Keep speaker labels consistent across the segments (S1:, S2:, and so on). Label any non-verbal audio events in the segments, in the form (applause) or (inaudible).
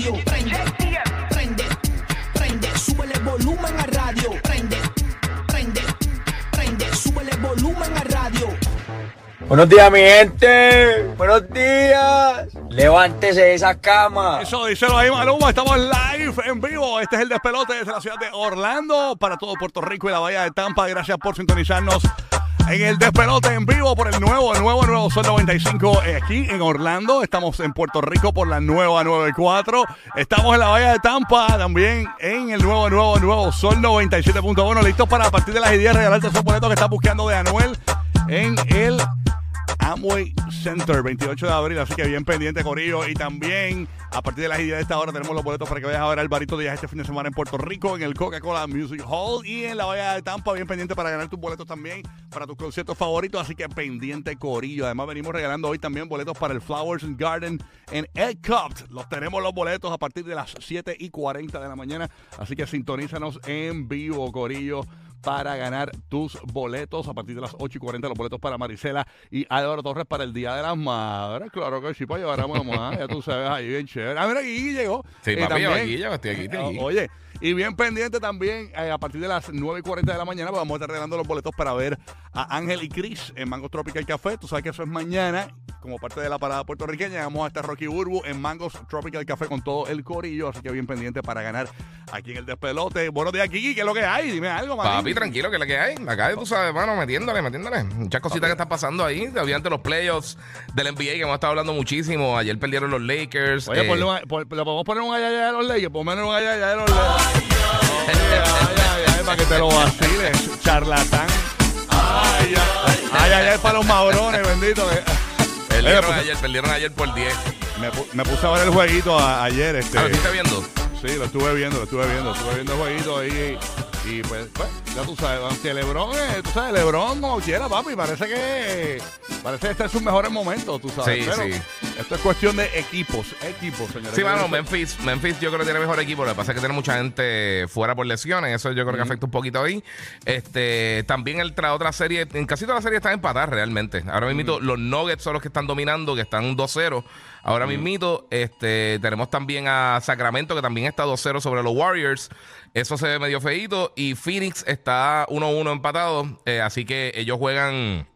S1: radio. Prende, prende, prende, súbele volumen a radio. Prende, prende, prende, súbele volumen a radio.
S2: Buenos días, mi gente. Buenos días. Levántese de esa cama.
S3: Eso, díselo ahí, Maluma. Estamos live, en vivo. Este es el despelote desde la ciudad de Orlando para todo Puerto Rico y la bahía de Tampa. Gracias por sintonizarnos en el despelote en vivo por el nuevo, nuevo, nuevo Sol 95 eh, aquí en Orlando. Estamos en Puerto Rico por la nueva 94. Estamos en la bahía de Tampa también en el nuevo, nuevo, nuevo Sol 97.1. Listos para partir de las 10 regalarte esos boletos que estás buscando de Anuel en el Amway Center, 28 de abril, así que bien pendiente, Corillo. Y también, a partir de las 10 de esta hora, tenemos los boletos para que vayas a ver al Barito Díaz este fin de semana en Puerto Rico, en el Coca-Cola Music Hall y en la Bahía de Tampa, bien pendiente para ganar tus boletos también para tus conciertos favoritos. Así que pendiente, Corillo. Además, venimos regalando hoy también boletos para el Flowers Garden en Cup. Los tenemos los boletos a partir de las 7 y 40 de la mañana, así que sintonízanos en vivo, Corillo para ganar tus boletos a partir de las 8 y 40 los boletos para Marisela y Álvaro Torres para el Día de las Madres. Claro que sí, para llevar a mamá, ya tú sabes, ahí bien chévere. Ah, mira, aquí llegó.
S4: Sí,
S3: Eh,
S4: papi,
S3: también-
S4: aquí ya estoy aquí, estoy aquí.
S3: Oye, y bien pendiente también, eh, a partir de las 9 y 40 de la mañana, pues vamos a estar regalando los boletos para ver a Ángel y Chris en Mangos Tropical Café. Tú sabes que eso es mañana, como parte de la parada puertorriqueña. Vamos a estar Rocky Burbu en Mangos Tropical Café con todo el corillo, así que bien pendiente para ganar aquí en el despelote. Buenos días, Kiki, ¿qué es lo que hay? Dime algo, manín.
S4: Papi, tranquilo, que es la que hay. Acá tú sabes, mano, metiéndole, metiéndole. Muchas cositas que están pasando ahí. Obviamente los playoffs del NBA que hemos estado hablando muchísimo. Ayer perdieron los Lakers.
S3: Oye,
S4: eh,
S3: ponle un- pon- le podemos poner un ayaya de los leyes, ponme un ayaya de los ay, ay, ay, para que te lo vaciles, charlatán. Ay, ay, ay, ay, ay, para los mabrones, bendito.
S4: Perdieron
S3: pues-
S4: ayer, perdieron ayer por 10.
S3: Me, me puse a ver el jueguito a- ayer, este.
S4: Ah, ¿lo estás viendo?
S3: Sí, lo estuve viendo, lo estuve viendo, estuve viendo el jueguito ahí y pues, pues, ya tú sabes, aunque Lebron, eh, tú sabes, Lebron como quiera, papi, parece que parece que este es sus mejores momentos, tú sabes.
S4: Sí,
S3: pero
S4: sí.
S3: Esto es cuestión de equipos, equipos, señores.
S4: Sí, mano, Memphis, Memphis yo creo que tiene mejor equipo. Lo que pasa es que tiene mucha gente fuera por lesiones. Eso yo creo que afecta un poquito ahí. Este, también el tra otra serie, en casi todas las series están empatadas realmente. Ahora mismo los Nuggets son los que están dominando, que están 2-0. Ahora mismito, este, tenemos también a Sacramento, que también está 2-0 sobre los Warriors. Eso se ve medio feíto. Y Phoenix está 1-1 empatado. Eh, así que ellos juegan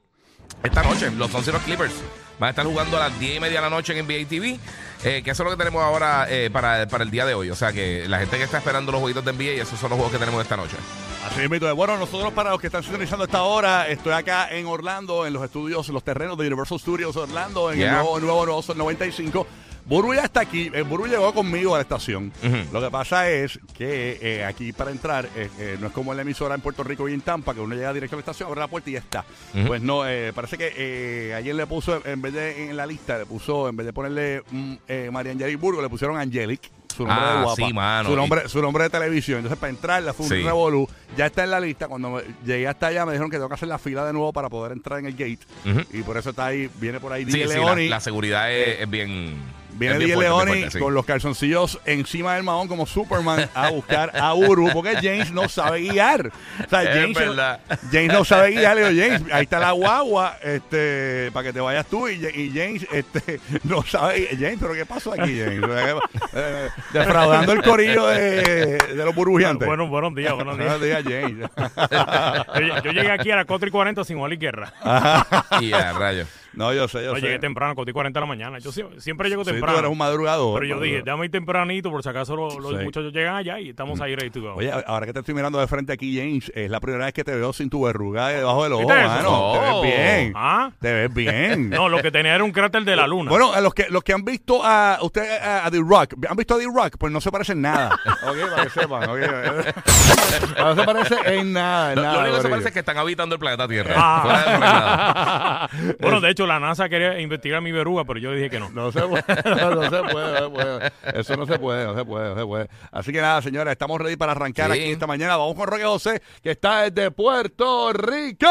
S4: esta noche, los Suns y los Clippers. Van a estar jugando a las 10 y media de la noche en NBA TV. eh, que eso es lo que tenemos ahora eh, para, para el día de hoy. O sea que la gente que está esperando los jueguitos de NBA, esos son los juegos que tenemos esta noche.
S3: Así es. bueno, nosotros para los que están sintonizando esta hora, estoy acá en Orlando, en los estudios, en los terrenos de Universal Studios Orlando, en
S4: Yeah.
S3: el nuevo, nuevo, nuevo Sol 95. Buru ya está aquí, eh, Buru llegó conmigo a la estación. Lo que pasa es que eh, aquí para entrar, eh, no es como en la emisora en Puerto Rico y en Tampa, que uno llega directo a la estación, abre la puerta y ya está. Pues no, eh, parece que eh, ayer le puso, en vez de en la lista, le puso, en vez de ponerle mm, María Angelic Burgo, le pusieron Angelic. Su nombre
S4: Ah,
S3: de guapa.
S4: sí, mano.
S3: Su nombre, su nombre de televisión. Entonces, para entrar, la fue un
S4: Sí.
S3: revolú. Ya está en la lista. Cuando me- llegué hasta allá, me dijeron que tengo que hacer la fila de nuevo para poder entrar en el gate. Y por eso está ahí, viene por ahí
S4: Sí, sí, la seguridad es, es bien.
S3: Viene
S4: bien
S3: Leoni
S4: sí.
S3: con los calzoncillos encima del mahón como Superman a buscar a Uru porque James no sabe guiar. O sea,
S4: Es
S3: James,
S4: verdad.
S3: James no sabe guiar. Le digo, James, ahí está la guagua este, para que te vayas tú. Y, y James este, (laughs) no sabe. James, ¿pero qué pasó aquí, James? Eh, Defraudando el corillo de, de los burbujeantes.
S5: Bueno, buenos días, buenos días.
S3: Buenos días, James. (laughs)
S5: Yo, yo llegué aquí a las 4 y 40 sin Wally Guerra.
S4: Y a rayos.
S3: No, yo sé, yo
S5: Yo
S3: sé.
S5: llegué temprano, a 4 y 40 de la mañana. Yo sie- siempre llego
S3: Sí, tú
S5: temprano.
S3: eres un madrugador.
S5: pero yo dije, déjame ir tempranito por si acaso los, los
S3: Sí.
S5: muchachos llegan allá y estamos ahí ready to go.
S3: Oye, ahora que te estoy mirando de frente aquí, James, es la primera vez que te veo sin tu verruga debajo del ojo, mano. Te
S4: Oh.
S3: ves bien.
S5: ¿Ah?
S3: Te ves bien. (laughs)
S5: No, lo que tenía era un cráter de la luna.
S3: Bueno, a los que, los que han visto a usted a, a The Rock, ¿han visto a The Rock? Pues no se parecen nada. (laughs) ok, para que sepan. ok. (laughs) no se parece en nada, en
S4: Lo,
S3: nada.
S4: lo único que se parece es que están habitando el planeta Tierra.
S5: Ah.
S4: No
S5: bueno, de hecho, la NASA quería investigar mi verruga, pero yo dije que no.
S3: No se puede, (laughs) no, se puede, no se puede. Eso no se puede, no se puede, no se puede. Así que nada, señores, estamos ready para arrancar
S4: Sí.
S3: aquí esta mañana. Vamos con Roque José, que está desde Puerto Rico.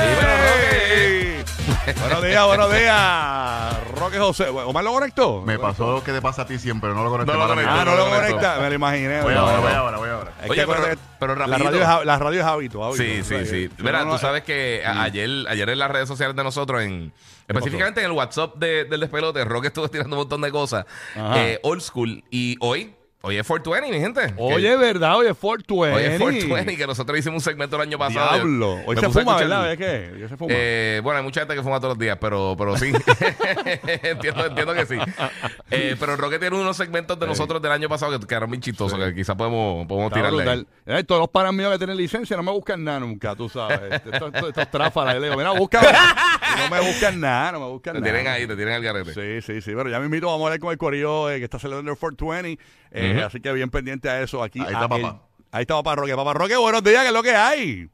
S4: Dímelo, Roque.
S3: Buenos días, buenos días. Roque José. ¿Omar lo conectó?
S6: Me pasó lo que te pasa a ti siempre, no lo conecté
S4: No lo conecté.
S3: Ah, no lo conecta. Me lo imaginé.
S6: Voy ahora, voy ahora, voy ahora.
S4: Oye, pero- pero
S3: la radio, es, la radio es hábito, hábito.
S4: Sí, sí, sí. Mira, tú sabes que a- ayer, ayer en las redes sociales de nosotros, en específicamente en el WhatsApp de- del despelote, Roque estuvo tirando un montón de cosas. Eh, old school. Y hoy, hoy es 420, mi gente.
S3: Oye, ¿verdad? Oye, 420.
S4: Hoy es 420, que nosotros hicimos un segmento el año pasado.
S3: Diablo. Hoy se fuma, ¿verdad? ¿Es? ¿Hoy se fuma?
S4: Eh, bueno, hay mucha gente que fuma todos los días, pero, pero sí. (laughs) (laughs) entiendo, entiendo que sí. Eh, pero Roque tiene unos segmentos de nosotros del año pasado que quedaron bien chistosos, que quizás podemos, podemos
S3: Está
S4: tirarle.
S3: Eh, todos los panas míos que tienen licencia no me buscan nada nunca, tú sabes. (laughs) Este, Estos, tráfalas. Yo le digo, mira, búscame. No me buscan nada, no me buscan
S4: Te
S3: nada.
S4: tienen ahí, te tienen al garete.
S3: Sí, sí, sí. Pero ya me invito, vamos a hablar con el corillo eh, que está celebrando el 420. Eh. Así que bien pendiente a eso aquí.
S6: Ahí está
S3: el-
S6: papá.
S3: ahí está papá Roque. Papá Roque, buenos días, ¿qué es lo que hay?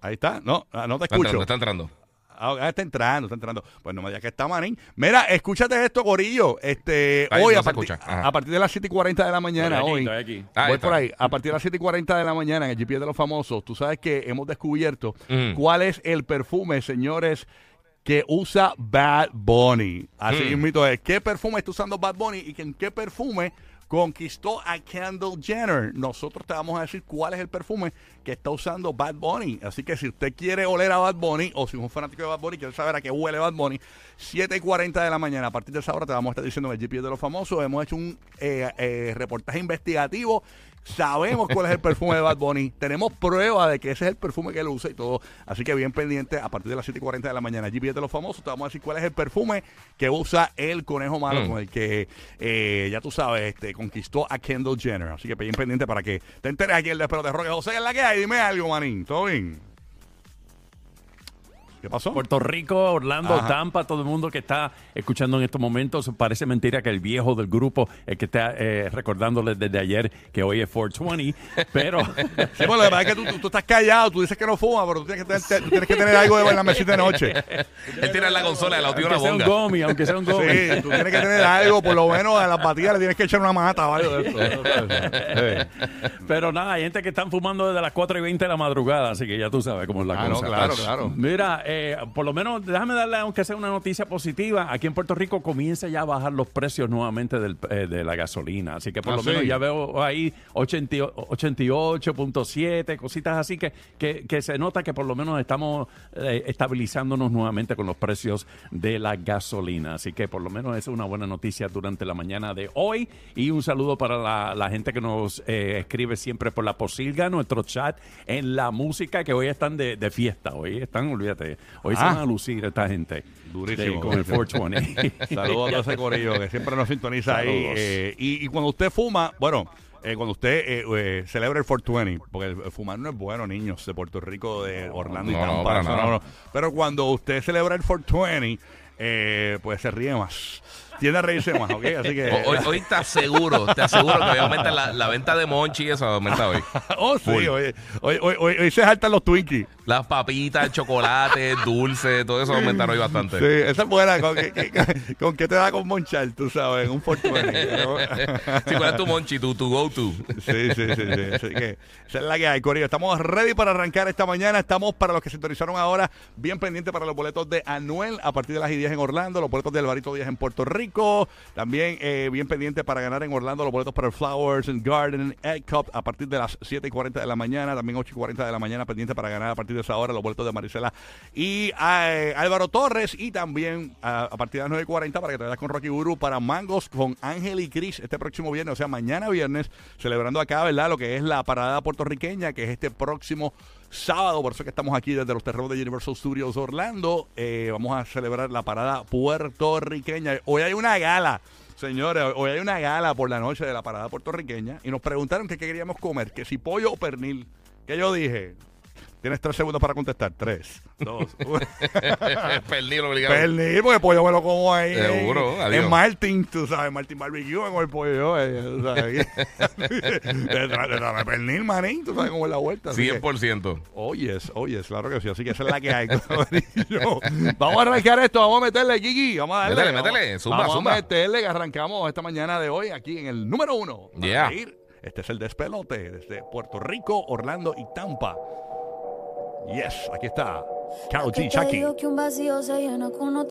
S3: Ahí está. No, ah, no te
S4: Está
S3: escucho.
S4: entrando, está entrando.
S3: Ah, ah, está entrando, está entrando. Pues no me digas que está manín. Mira, escúchate esto, Corillo. Este,
S4: Ahí
S3: hoy
S4: no
S3: a, a partir de las 7 y 40 de la mañana,
S5: aquí,
S3: hoy.
S5: aquí.
S3: Voy
S4: está.
S3: por ahí. A partir de las 7 y 40 de la mañana en el GPS de los famosos, tú sabes que hemos descubierto
S4: Mm.
S3: cuál es el perfume, señores, que usa Bad Bunny. Así
S4: Mm.
S3: mismo es. ¿Qué perfume está usando Bad Bunny y en qué perfume conquistó a Kendall Jenner? Nosotros te vamos a decir cuál es el perfume que está usando Bad Bunny. Así que si usted quiere oler a Bad Bunny o si es un fanático de Bad Bunny, quiere saber a qué huele Bad Bunny, 7 y 40 de la mañana. A partir de esa hora te vamos a estar diciendo en el GPS de los famosos. Hemos hecho un eh, eh, reportaje investigativo. Sabemos cuál es el perfume de Bad Bunny. Tenemos prueba de que ese es el perfume que él usa y todo. Así que bien pendiente, a partir de las 7 y 40 de la mañana, GPS de los famosos, te vamos a decir cuál es el perfume que usa el conejo malo
S4: Mm.
S3: con el que, eh, ya tú sabes, este, conquistó a Kendall Jenner. Así que bien pendiente para que te enteres aquí el despero de Roque José. ¿qué es la que hay? Dime algo, manín. ¿Todo bien? ¿Qué pasó?
S5: Puerto Rico, Orlando,
S3: Ajá.
S5: Tampa, todo el mundo que está escuchando en estos momentos. Parece mentira que el viejo del grupo, el que está eh, recordándoles desde ayer que hoy es 420, (laughs) pero
S3: Sí, lo que pasa es que tú, tú- tú estás callado, tú dices que no fuma, pero tú tienes que tener, tú tienes que tener algo de en la mesita de noche.
S4: Él tiene la consola, la tiene una
S5: aunque sea un gomi, aunque sea un gomi.
S3: Sí, tú tienes que tener algo, por lo menos a las batidas le tienes que echar una mata o algo de eso. (laughs)
S5: Pero nada, hay gente que están fumando desde las 4 y 20 de la madrugada, así que ya tú sabes cómo es la
S3: Ah, no,
S5: cosa.
S3: claro, claro.
S5: Mira, eh, por lo menos déjame darle, aunque sea una noticia positiva, aquí en Puerto Rico comienza ya a bajar los precios nuevamente del, eh, de la gasolina, así que por
S3: Ah,
S5: lo
S3: ¿sí?
S5: menos ya veo ahí 80 y- 88.7, cositas así que, que, que se nota que por lo menos estamos eh, estabilizándonos nuevamente con los precios de la gasolina, así que por lo menos es una buena noticia durante la mañana de hoy. Y un saludo para la, la gente que nos eh, escribe siempre por la posilga, nuestro chat en la música que hoy están de, de fiesta, hoy están, olvídate, hoy se
S3: Ah.
S5: van a lucir esta gente.
S3: Durísimo.
S5: de- con el 420. (laughs)
S3: Saludos a todo ese corillo que siempre nos sintoniza ahí. Eh, y, y cuando usted fuma, bueno, eh, cuando usted eh, eh, celebra el 420, porque el, el fumar no es bueno, niños, de Puerto Rico, de Orlando y
S4: No,
S3: Tampa. no, no. Pero cuando usted celebra el 420, eh, pues se ríe más. Tiende a reírse más, ¿ok? Así que...
S4: Hoy, hoy te aseguro, te aseguro que hoy aumenta la, la venta de Monchi y eso aumenta hoy. (laughs)
S3: oh, sí, hoy, hoy, hoy, hoy- hoy se saltan los Twinkies.
S4: Las papitas, el chocolate, dulce, todo eso aumenta hoy bastante.
S3: Sí, esa es buena. ¿Con qué, con qué te da con Monchar, tú sabes? Un 420. (laughs)
S4: Sí, ¿Cuál es tu Monchi, tu, tu go-to?
S3: Sí, sí, sí, sí. Así que esa es la que hay, Corillo. Estamos ready para arrancar esta mañana. Estamos para los que se sintonizaron ahora, bien pendientes para los boletos de Anuel a partir de las 10 en Orlando, los boletos de Alvarito Díaz en Puerto Rico. También eh, bien pendientes para ganar en Orlando los boletos para el Flowers Garden Egg Cup a partir de las 7 y 40 de la mañana. También 8 y 40 de la mañana pendiente para ganar a partir de esa hora los boletos de Marisela y eh, Álvaro Torres. Y también a, partir de las 9 y 40 para que te vayas con Rocky Guru para Mangos con Ángel y Chris este próximo viernes, o sea, mañana viernes, celebrando acá, ¿verdad? Lo que es la parada puertorriqueña, que es este próximo sábado, por eso que estamos aquí desde los terrenos de Universal Studios Orlando. Eh, vamos a celebrar la parada puertorriqueña. Hoy hay una gala. Señores, hoy hay una gala por la noche de la parada puertorriqueña y nos preguntaron que qué queríamos comer, que si pollo o pernil. ¿Qué yo dije? Tienes tres segundos para contestar. Tres, dos, (laughs) uno.
S4: Pernil obligado.
S3: Pernil, porque el pollo me lo como ahí.
S4: Seguro, adiós.
S3: en Martin, tú sabes, Martin Barbecue, con el pollo. eh, tú sabes. (laughs) Pernil, manín, tú sabes cómo es la vuelta. así que-
S4: 100%.
S3: Oh, yes, oh, claro que sí. Así que esa es la que hay. (laughs) vamos a arrancar esto, vamos a meterle, Gigi. Vamos a darle.
S4: Métele,
S3: vamos-
S4: métele, zumba,
S3: vamos
S4: zumba.
S3: a meterle que arrancamos esta mañana de hoy aquí en el número uno.
S4: Yeah.
S3: Este es el despelote desde Puerto Rico, Orlando y Tampa. Yes, aquí está.
S1: Carol G, Chucky.